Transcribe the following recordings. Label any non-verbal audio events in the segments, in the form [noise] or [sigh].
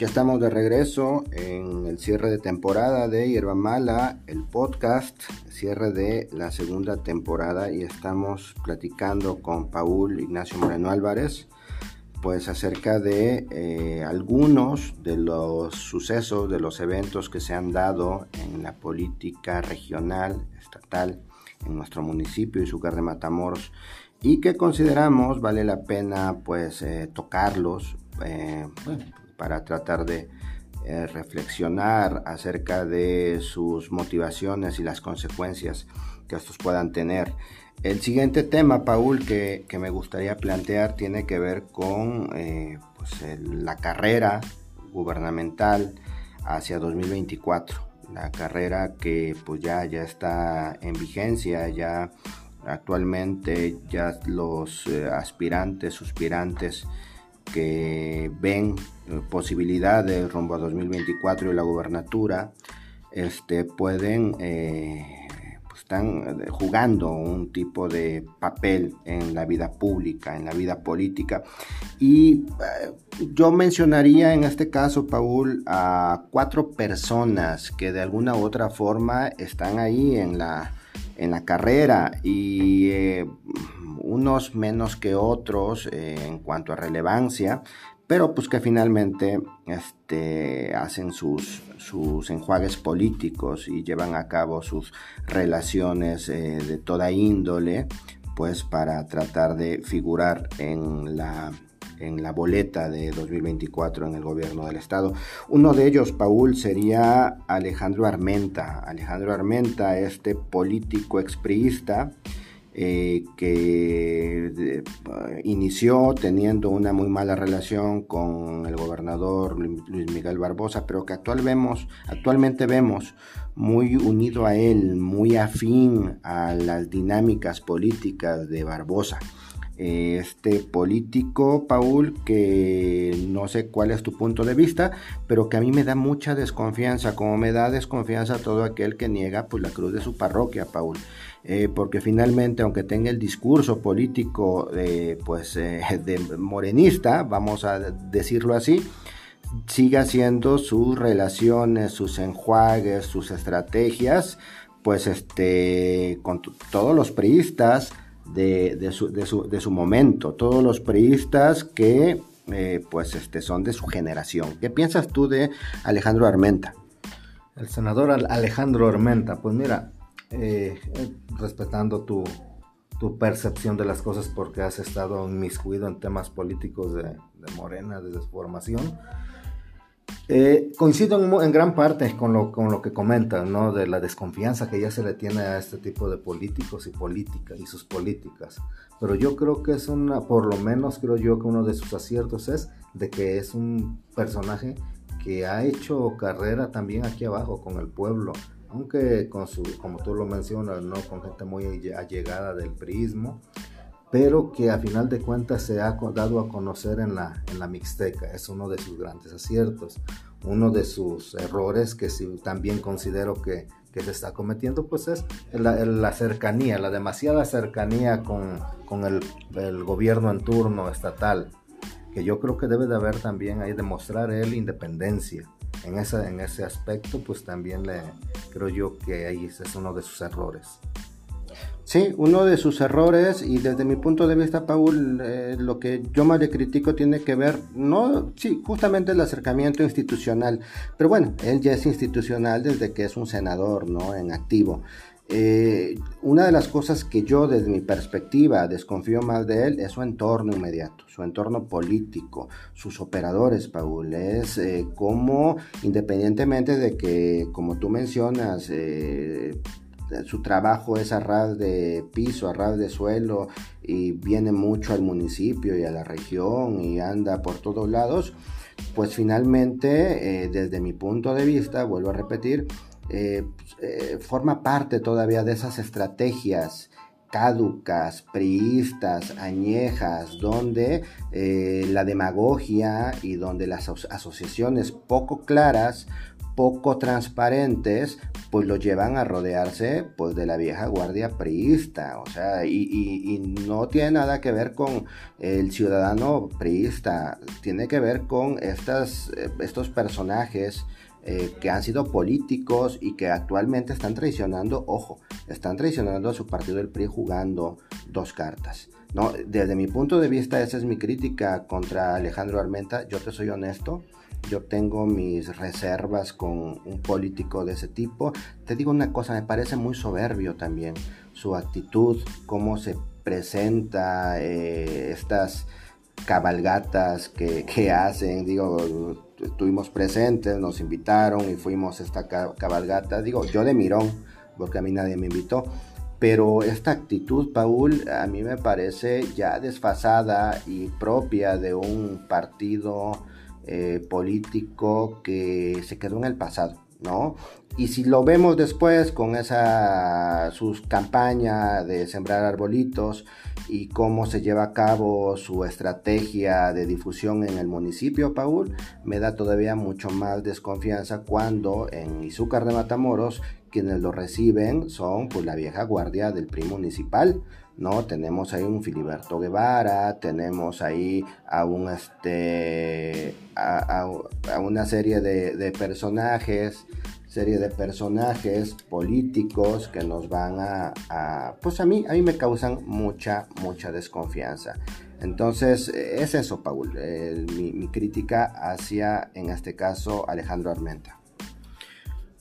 Ya estamos de regreso en el cierre de temporada de Hierba Mala, el podcast, cierre de la segunda temporada y estamos platicando con Paul Ignacio Moreno Álvarez, pues acerca de eh, algunos de los sucesos, de los eventos que se han dado en la política regional, estatal, en nuestro municipio y su de Matamoros y que consideramos vale la pena pues eh, tocarlos eh, para tratar de eh, reflexionar acerca de sus motivaciones y las consecuencias que estos puedan tener. El siguiente tema, Paul, que, me gustaría plantear tiene que ver con pues, la carrera gubernamental hacia 2024. La carrera que pues ya, ya está en vigencia, ya actualmente ya los eh, aspirantes, suspirantes que ven eh, posibilidades rumbo a 2024 y la gubernatura, este, pueden, eh, pues están jugando un tipo de papel en la vida pública, en la vida política. Y yo mencionaría en este caso, Paul, a cuatro personas que de alguna u otra forma están ahí en la en la carrera y eh, unos menos que otros eh, en cuanto a relevancia, pero pues que finalmente este, hacen sus, sus enjuagues políticos y llevan a cabo sus relaciones eh, de toda índole, pues para tratar de figurar en la en la boleta de 2024 en el gobierno del estado. Uno de ellos, Paul, sería Alejandro Armenta. Alejandro Armenta, este político expriista, eh, que inició teniendo una muy mala relación con el gobernador Luis Miguel Barbosa, pero que actual vemos, actualmente vemos muy unido a él, muy afín a las dinámicas políticas de Barbosa este político, Paul, que no sé cuál es tu punto de vista, pero que a mí me da mucha desconfianza, como me da desconfianza todo aquel que niega pues, la cruz de su parroquia, Paul. Eh, porque finalmente, aunque tenga el discurso político pues, eh, [laughs] de morenista, vamos a decirlo así, sigue haciendo sus relaciones, sus enjuagues, sus estrategias, pues este, con todos los priistas, de, su, momento, todos los priistas que eh, pues este, son de su generación. ¿Qué piensas tú de Alejandro Armenta? El senador Alejandro Armenta, pues mira, eh, respetando tu, tu, percepción de las cosas porque has estado inmiscuido en temas políticos de, Morena desde su formación, eh, coincido en, gran parte con lo, con lo que comentan, ¿no? De la desconfianza que ya se le tiene a este tipo de políticos y políticas y sus políticas. Pero yo creo que es una, por lo menos creo yo que uno de sus aciertos es de que es un personaje que ha hecho carrera también aquí abajo con el pueblo, aunque con su, como tú lo mencionas, ¿no? Con gente muy allegada del prismo pero que a final de cuentas se ha dado a conocer en la, en la Mixteca. Es uno de sus grandes aciertos. Uno de sus errores que también considero que, que, se está cometiendo, pues es la, la cercanía, la demasiada cercanía con, con el, el, gobierno en turno estatal, que yo creo que debe de haber también ahí demostrar él independencia. En, esa, en ese aspecto, pues también creo yo que ahí es uno de sus errores. Sí, uno de sus errores y desde mi punto de vista, Paul, eh, lo que yo más le critico tiene que ver, no, sí, justamente el acercamiento institucional, pero bueno, él ya es institucional desde que es un senador, ¿no? En activo. Eh, una de las cosas que yo desde mi perspectiva desconfío más de él es su entorno inmediato, su entorno político, sus operadores, Paul, es eh, como independientemente de que, como tú mencionas, su trabajo es a ras de piso, a ras de suelo y viene mucho al municipio y a la región y anda por todos lados, pues finalmente, eh, desde mi punto de vista, vuelvo a repetir, eh, eh, forma parte todavía de esas estrategias caducas, priistas, añejas, donde la demagogia y donde las asociaciones poco claras poco transparentes, pues lo llevan a rodearse pues de la vieja guardia priista, o sea, y, no tiene nada que ver con el ciudadano priista, tiene que ver con estas, eh, estos personajes eh, que han sido políticos y que actualmente están traicionando, ojo, están traicionando a su partido el PRI jugando dos cartas. No, desde mi punto de vista, esa es mi crítica contra Alejandro Armenta. Yo te soy honesto, yo tengo mis reservas con un político de ese tipo. Te digo una cosa, me parece muy soberbio también su actitud, cómo se presenta eh, estas cabalgatas que, hacen, digo, estuvimos presentes, nos invitaron y fuimos a esta cabalgata, digo, yo de mirón, porque a mí nadie me invitó, pero esta actitud, Paul, a mí me parece ya desfasada y propia de un partido eh, político que se quedó en el pasado, ¿no? Y si lo vemos después con esa sus campaña de sembrar arbolitos y cómo se lleva a cabo su estrategia de difusión en el municipio, Paul, me da todavía mucho más desconfianza cuando en Izúcar de Matamoros quienes lo reciben son pues la vieja guardia del PRI municipal, ¿no? Tenemos ahí un Filiberto Guevara, tenemos ahí a un este a, una serie de, personajes serie de personajes políticos que nos van a, pues a mí, a mí me causan mucha, mucha desconfianza. Entonces, es eso, Paul, mi, mi, crítica hacia, en este caso, Alejandro Armenta.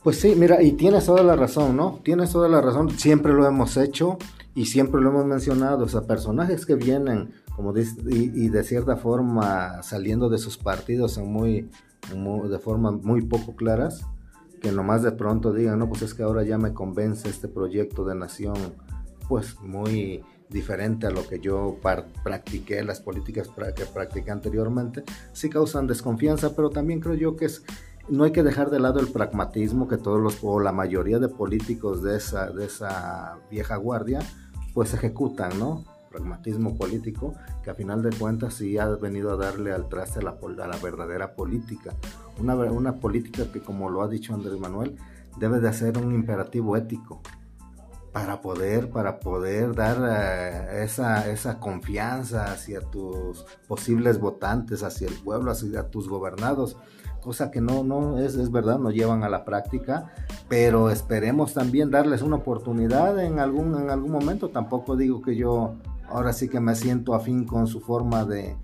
Pues sí, mira, y tienes toda la razón, ¿no? Tienes toda la razón, siempre lo hemos hecho y siempre lo hemos mencionado, o sea, personajes que vienen, como dice, y, y, de cierta forma saliendo de sus partidos en muy, muy, de forma muy poco claras, que nomás de pronto digan, no, pues es que ahora ya me convence este proyecto de nación, pues muy diferente a lo que yo practiqué, las políticas que practiqué anteriormente, sí causan desconfianza, pero también creo yo que es, no hay que dejar de lado el pragmatismo que todos los, o la mayoría de políticos de esa, de esa vieja guardia, pues ejecutan, ¿no? pragmatismo político, que a final de cuentas sí ha venido a darle al traste a la, a la verdadera política. Una, una política que, como lo ha dicho Andrés Manuel, debe de ser un imperativo ético para poder, para poder dar eh, esa, esa confianza hacia tus posibles votantes, hacia el pueblo, hacia tus gobernados cosa que no, no es, es, verdad, no llevan a la práctica, pero esperemos también darles una oportunidad en algún, en algún momento. Tampoco digo que yo ahora sí que me siento afín con su forma de,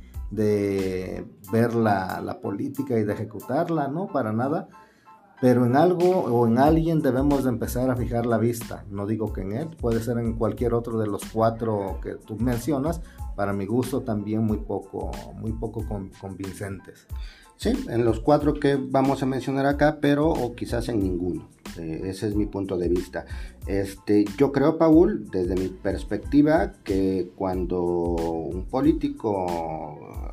ver la, política y de ejecutarla, no, para nada. Pero en algo o en alguien debemos de empezar a fijar la vista. No digo que en él, puede ser en cualquier otro de los cuatro que tú mencionas. Para mi gusto también muy poco, muy poco convincentes. Sí, en los cuatro que vamos a mencionar acá, pero o quizás en ninguno. Eh, ese es mi punto de vista. Este, yo creo, Paul, desde mi perspectiva, que cuando un político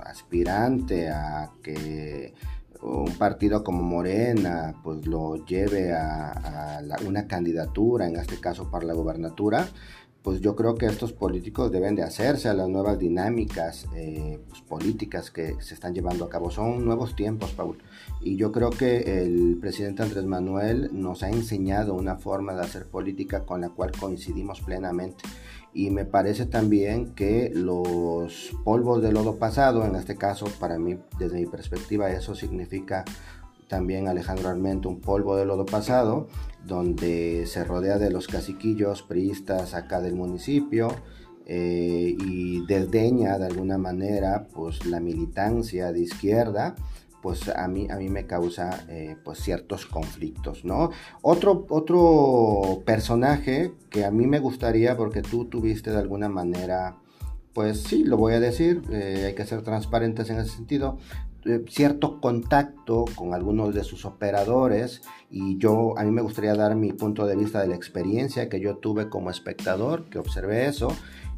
aspirante a que un partido como Morena pues lo lleve a, una candidatura, en este caso para la gobernatura, pues yo creo que estos políticos deben de hacerse a las nuevas dinámicas eh, pues, políticas que se están llevando a cabo. Son nuevos tiempos, Paul. Y yo creo que el presidente Andrés Manuel nos ha enseñado una forma de hacer política con la cual coincidimos plenamente. Y me parece también que los polvos de lodo pasado, en este caso, para mí, desde mi perspectiva, eso significa también Alejandro Armento, un polvo de lodo pasado, donde se rodea de los caciquillos priistas acá del municipio eh, y desdeña de alguna manera pues la militancia de izquierda pues a mí, a mí me causa eh, pues ciertos conflictos, ¿no? Otro, otro personaje que a mí me gustaría, porque tú tuviste de alguna manera, pues sí, lo voy a decir, eh, hay que ser transparentes en ese sentido, eh, cierto contacto con algunos de sus operadores y yo a mí me gustaría dar mi punto de vista de la experiencia que yo tuve como espectador, que observé eso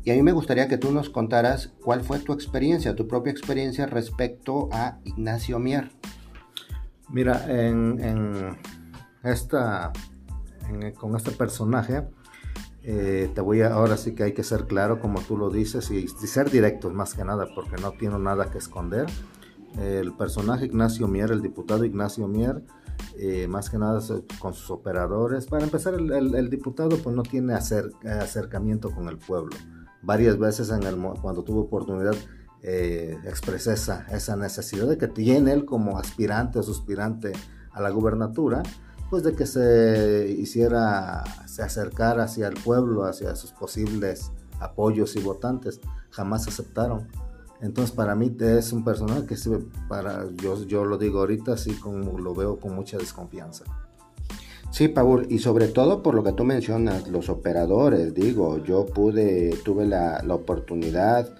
y a mí me gustaría que tú nos contaras cuál fue tu experiencia, tu propia experiencia respecto a Ignacio Mier. Mira, en, esta, con este personaje, eh, te voy a, ahora sí que hay que ser claro, como tú lo dices, y, y ser directos más que nada, porque no tiene nada que esconder El personaje Ignacio Mier, el diputado Ignacio Mier, eh, más que nada con sus operadores. Para empezar, el, diputado pues no tiene acercamiento con el pueblo. Varias veces en el, cuando tuvo oportunidad eh, expresé esa, esa necesidad de que tiene él como aspirante o suspirante a la gubernatura, pues de que se hiciera, se acercara hacia el pueblo, hacia sus posibles apoyos y votantes. Jamás aceptaron. Entonces para mí es un personaje que para, yo, yo lo digo ahorita, así como lo veo con mucha desconfianza. Sí, Paul, y sobre todo por lo que tú mencionas, los operadores, digo, yo pude, tuve la, la oportunidad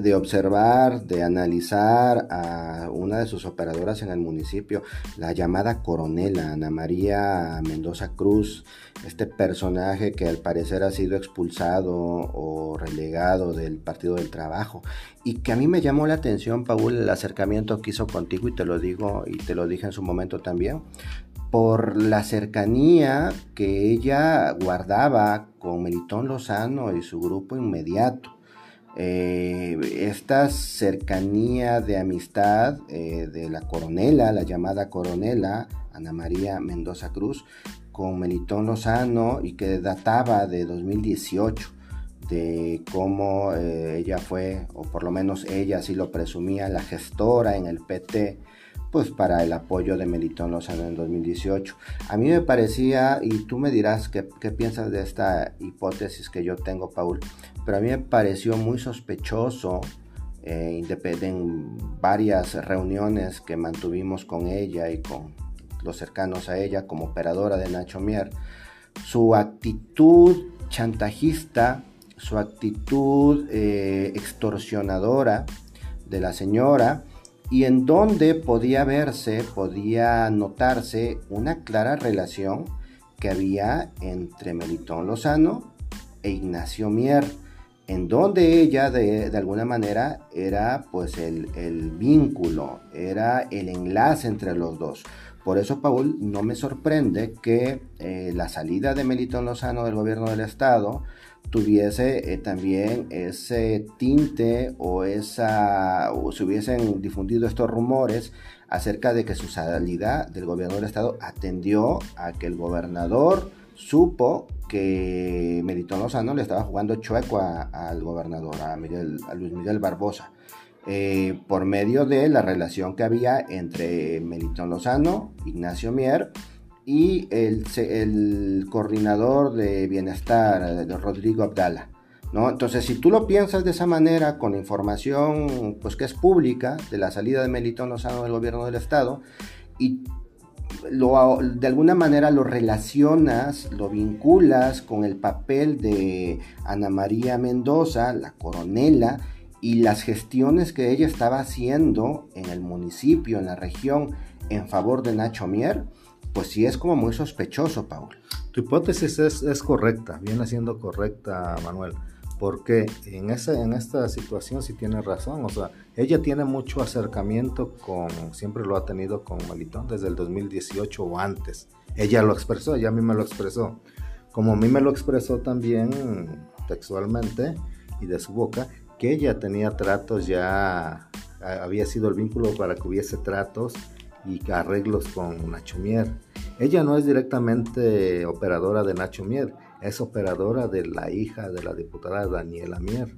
de observar, de analizar a una de sus operadoras en el municipio, la llamada coronela Ana María Mendoza Cruz, este personaje que al parecer ha sido expulsado o relegado del Partido del Trabajo. Y que a mí me llamó la atención, Paul, el acercamiento que hizo contigo y te lo digo y te lo dije en su momento también, por la cercanía que ella guardaba con Melitón Lozano y su grupo inmediato eh, esta cercanía de amistad eh, de la coronela, la llamada coronela Ana María Mendoza Cruz, con Melitón Lozano y que databa de 2018 de cómo eh, ella fue, o por lo menos ella así lo presumía, la gestora en el PT pues para el apoyo de Melitón Lozano en 2018. A mí me parecía, y tú me dirás qué, piensas de esta hipótesis que yo tengo, Paul, pero a mí me pareció muy sospechoso eh, en varias reuniones que mantuvimos con ella y con los cercanos a ella como operadora de Nacho Mier, su actitud chantajista, su actitud eh, extorsionadora de la señora, y en donde podía verse, podía notarse una clara relación que había entre Melitón Lozano e Ignacio Mier, en donde ella de, alguna manera era pues el, vínculo, era el enlace entre los dos. Por eso, Paul, no me sorprende que eh, la salida de Melitón Lozano del gobierno del Estado tuviese eh, también ese tinte o esa o se hubiesen difundido estos rumores acerca de que su salida del gobierno del estado atendió a que el gobernador supo que Melitón Lozano le estaba jugando chueco al gobernador, a, Luis Miguel Barbosa, eh, por medio de la relación que había entre Melitón Lozano, Ignacio Mier, y el, coordinador de bienestar, Rodrigo Abdala. ¿no? Entonces, si tú lo piensas de esa manera, con información pues, que es pública de la salida de Melitón Lozano del gobierno del Estado, y de alguna manera lo relacionas, lo vinculas con el papel de Ana María Mendoza, la coronela, y las gestiones que ella estaba haciendo en el municipio, en la región, en favor de Nacho Mier, pues sí es como muy sospechoso, Paul. Tu hipótesis es, correcta, viene siendo correcta, Manuel, porque en, esa, en esta situación sí tiene razón, o sea, ella tiene mucho acercamiento con, siempre lo ha tenido con Malitón desde el 2018 o antes. Ella lo expresó, ella a mí me lo expresó. Como a mí me lo expresó también textualmente y de su boca, que ella tenía tratos ya, había sido el vínculo para que hubiese tratos y arreglos con Nacho Mier. Ella no es directamente operadora de Nacho Mier, es operadora de la hija de la diputada Daniela Mier,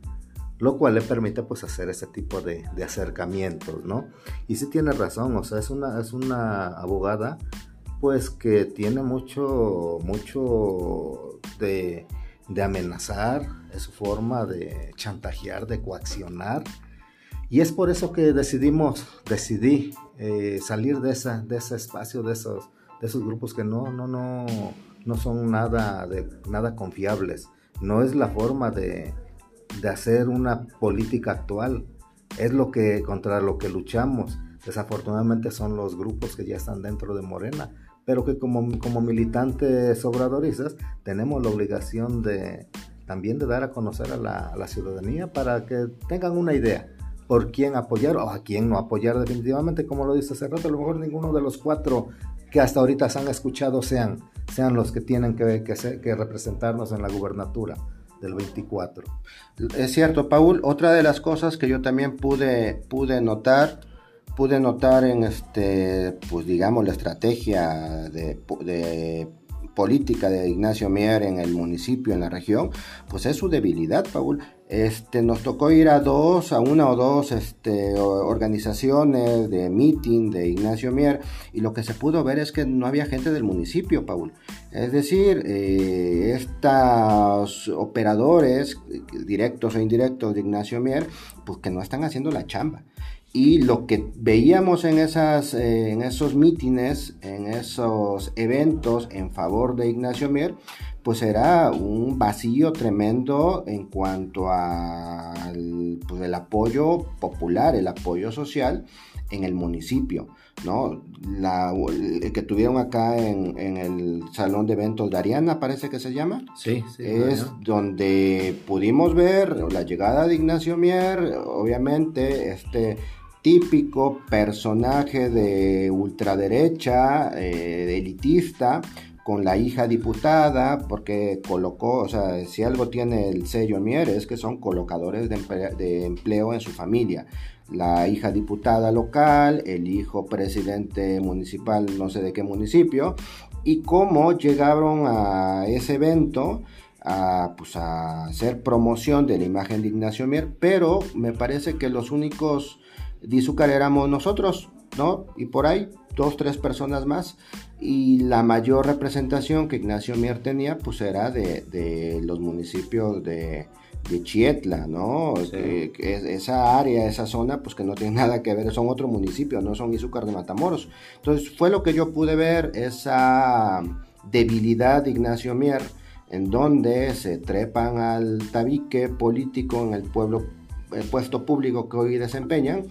lo cual le permite pues hacer ese tipo de, acercamientos, ¿no? Y sí tiene razón, o sea, es una, es una abogada pues que tiene mucho, mucho de, de amenazar, es su forma de chantajear, de coaccionar y es por eso que decidimos, decidí eh, salir de, esa, de ese espacio, de esos, de esos grupos que no, no, no, no son nada, de, nada confiables. No es la forma de, de hacer una política actual. Es lo que, contra lo que luchamos. Desafortunadamente son los grupos que ya están dentro de Morena, pero que como, como militantes obradoristas tenemos la obligación de también de dar a conocer a la, a la ciudadanía para que tengan una idea por quién apoyar o a quién no apoyar definitivamente, como lo dice hace rato, a lo mejor ninguno de los cuatro que hasta ahorita se han escuchado sean, sean los que tienen que, que, que representarnos en la gubernatura del 24. Es cierto, Paul, otra de las cosas que yo también pude, pude notar pude notar en este, pues digamos, la estrategia de, política de Ignacio Mier en el municipio, en la región, pues es su debilidad, Paul. Este, nos tocó ir a dos, a una o dos este, organizaciones de meeting de Ignacio Mier y lo que se pudo ver es que no había gente del municipio, Paul. Es decir, eh, estos operadores, directos o indirectos de Ignacio Mier, pues que no están haciendo la chamba. Y lo que veíamos en, esas, eh, en esos mítines, en esos eventos en favor de Ignacio Mier, pues era un vacío tremendo en cuanto al pues, el apoyo popular, el apoyo social en el municipio, ¿no? La, el que tuvieron acá en, el Salón de Eventos de Ariana, parece que se llama. Sí, sí. Es donde pudimos ver la llegada de Ignacio Mier, obviamente, este típico personaje de ultraderecha, eh, elitista, con la hija diputada, porque colocó, o sea, si algo tiene el sello Mier es que son colocadores de, empleo en su familia. La hija diputada local, el hijo presidente municipal, no sé de qué municipio, y cómo llegaron a ese evento a, pues, a hacer promoción de la imagen de Ignacio Mier, pero me parece que los únicos de Izúcar éramos nosotros, ¿no? Y por ahí, dos, tres personas más y la mayor representación que Ignacio Mier tenía pues era de, los municipios de, Chietla, ¿no? esa área, esa zona pues que no tiene [laughs] nada que ver, son otro municipio, no son Izúcar de Matamoros. Entonces fue lo que yo pude ver, esa debilidad de Ignacio Mier en donde se trepan al tabique político en el pueblo, el puesto público que hoy desempeñan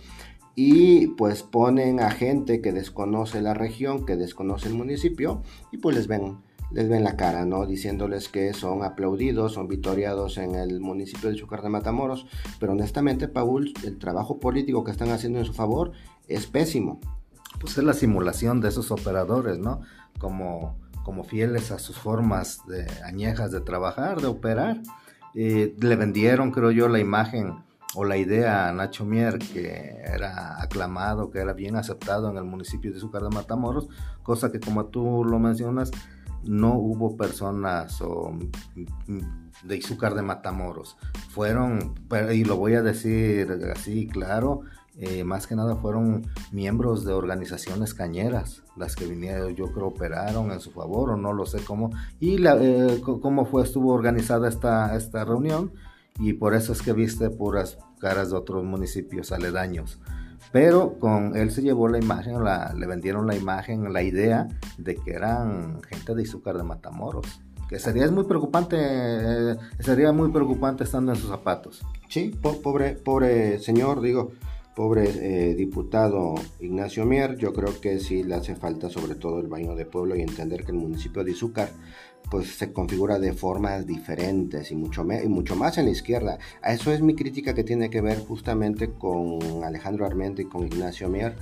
y pues ponen a gente que desconoce la región, que desconoce el municipio y pues les ven les ven la cara, ¿no? Diciéndoles que son aplaudidos, son vitoriados en el municipio de Chucar de Matamoros, pero honestamente, Paul, el trabajo político que están haciendo en su favor es pésimo. Pues es la simulación de esos operadores, ¿no? Como, como fieles a sus formas de, añejas de trabajar, de operar. Eh, le vendieron, creo yo, la imagen o la idea Nacho Mier, que era aclamado, que era bien aceptado en el municipio de Izúcar de Matamoros, cosa que como tú lo mencionas, no hubo personas de Izúcar de Matamoros. Fueron, y lo voy a decir así claro, eh, más que nada fueron miembros de organizaciones cañeras, las que vinieron, yo creo, operaron en su favor, o no lo sé cómo, y eh, cómo fue, estuvo organizada esta, esta reunión y por eso es que viste puras caras de otros municipios aledaños. Pero con él se llevó la imagen, le vendieron la imagen, la idea de que eran gente de Izúcar de Matamoros. Que sería muy preocupante, eh, sería muy preocupante estando en sus zapatos. Sí, pobre, pobre señor, digo, pobre eh, diputado Ignacio Mier, yo creo que sí le hace falta sobre todo el baño de pueblo y entender que el municipio de Izúcar pues se configura de formas diferentes y mucho, y mucho más en la izquierda. A eso es mi crítica que tiene que ver justamente con Alejandro Armenta y con Ignacio Mier,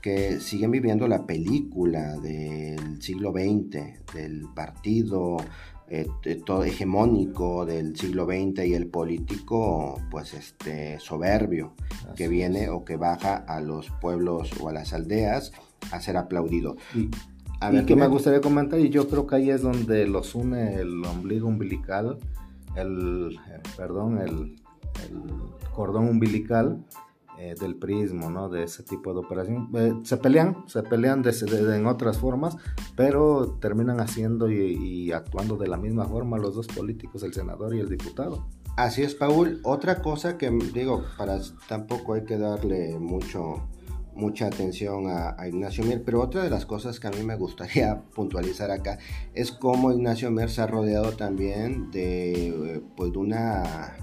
que siguen viviendo la película del siglo XX, del partido eh, todo hegemónico del siglo XX y el político pues este soberbio que viene o que baja a los pueblos o a las aldeas a ser aplaudido. A ver, que me gustaría comentar, y yo creo que ahí es donde los une el ombligo umbilical, el, eh, perdón, el, cordón umbilical eh, del prismo, ¿no? De ese tipo de operación. Eh, se pelean, se pelean en otras formas, pero terminan haciendo y, actuando de la misma forma los dos políticos, el senador y el diputado. Así es, Paul. Otra cosa que digo, para tampoco hay que darle mucho mucha atención a, Ignacio Mier, pero otra de las cosas que a mí me gustaría [laughs] puntualizar acá es cómo Ignacio Mier se ha rodeado también de, pues, de una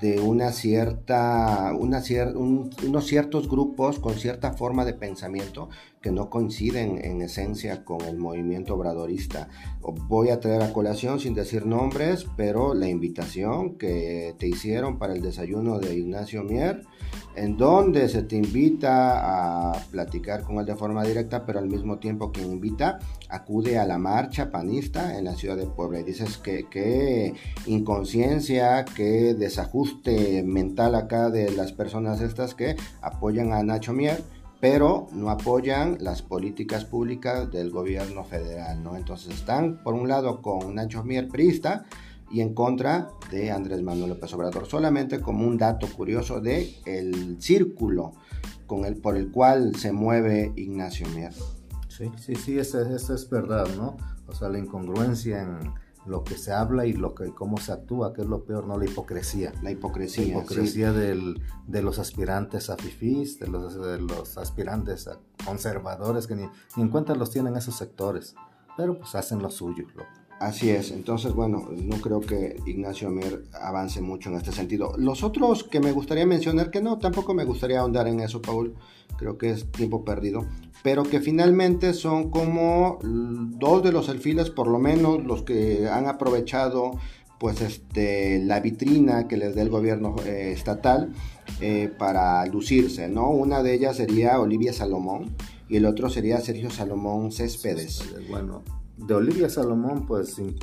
de una cierta, una unos ciertos grupos con cierta forma de pensamiento que no coinciden en esencia con el movimiento obradorista. Voy a traer a colación sin decir nombres, pero la invitación que te hicieron para el desayuno de Ignacio Mier, en donde se te invita a platicar con él de forma directa, pero al mismo tiempo quien invita acude a la marcha panista en la ciudad de Puebla. Y dices que qué inconsciencia, qué desajuste mental acá de las personas estas que apoyan a Nacho Mier pero no apoyan las políticas públicas del gobierno federal, ¿no? Entonces están, por un lado, con Nacho Mier, priista, y en contra de Andrés Manuel López Obrador, solamente como un dato curioso de el círculo con el, por el cual se mueve Ignacio Mier. Sí, sí, sí, eso, es verdad, ¿no? O sea, la incongruencia en lo que se habla y lo que cómo se actúa, que es lo peor, no la hipocresía. La hipocresía. La hipocresía del, de los aspirantes a FIFIs, de los, de los aspirantes a conservadores que ni, ni en cuenta los tienen esos sectores, pero pues hacen lo suyo. Lo, Así es, entonces bueno, no creo que Ignacio Mier avance mucho en este sentido. Los otros que me gustaría mencionar, que no, tampoco me gustaría ahondar en eso, Paul, creo que es tiempo perdido, pero que finalmente son como dos de los alfiles, por lo menos los que han aprovechado pues este, la vitrina que les dé el gobierno eh, estatal eh, para lucirse, ¿no? Una de ellas sería Olivia Salomón y el otro sería Sergio Salomón Céspedes. Bueno, de Olivia Salomón, pues sin,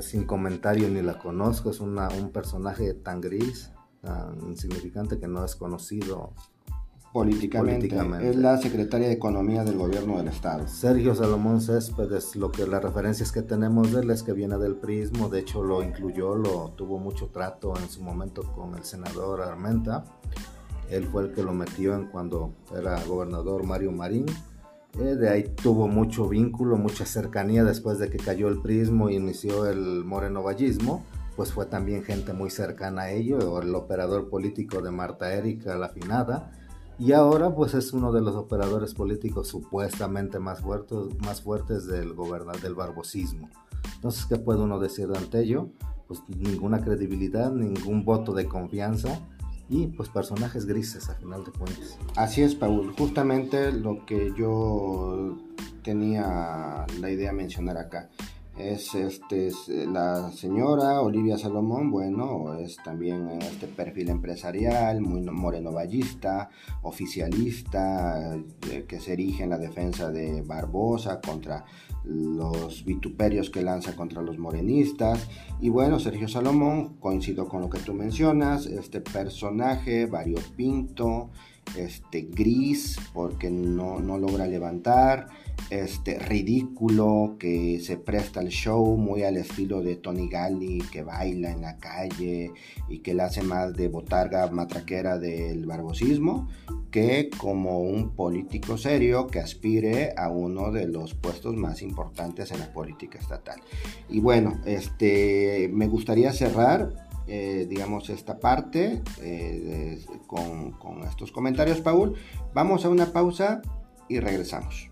sin comentario ni la conozco, es una, un personaje tan gris, tan insignificante que no es conocido políticamente. Es la secretaria de Economía del gobierno del Estado. Sergio Salomón Céspedes, lo que las referencias que tenemos de él es que viene del prismo, de hecho lo incluyó, lo tuvo mucho trato en su momento con el senador Armenta. Él fue el que lo metió en cuando era gobernador Mario Marín eh, de ahí tuvo mucho vínculo, mucha cercanía después de que cayó el prismo y inició el morenovallismo, pues fue también gente muy cercana a ello, el operador político de Marta Erika, la finada, y ahora pues es uno de los operadores políticos supuestamente más fuertes, más fuertes del, del barbosismo. Entonces, ¿qué puede uno decir ante ello? Pues ninguna credibilidad, ningún voto de confianza, y pues personajes grises a final de cuentas. Así es, Paul, justamente lo que yo tenía la idea de mencionar acá. Es, este, eh, la señora Olivia Salomón, bueno, es también este perfil empresarial, muy morenovallista, oficialista, eh, que se erige en la defensa de Barbosa contra los vituperios que lanza contra los morenistas. Y bueno, Sergio Salomón, coincido con lo que tú mencionas, este personaje variopinto, este gris, porque no, no logra levantar, este ridículo que se presta al show muy al estilo de Tony Galli que baila en la calle y que le hace más de botarga matraquera del barbosismo que como un político serio que aspire a uno de los puestos más importantes en la política estatal. Y bueno, este me gustaría cerrar eh, digamos, esta parte eh, con estos comentarios, Paul. Vamos a una pausa y regresamos.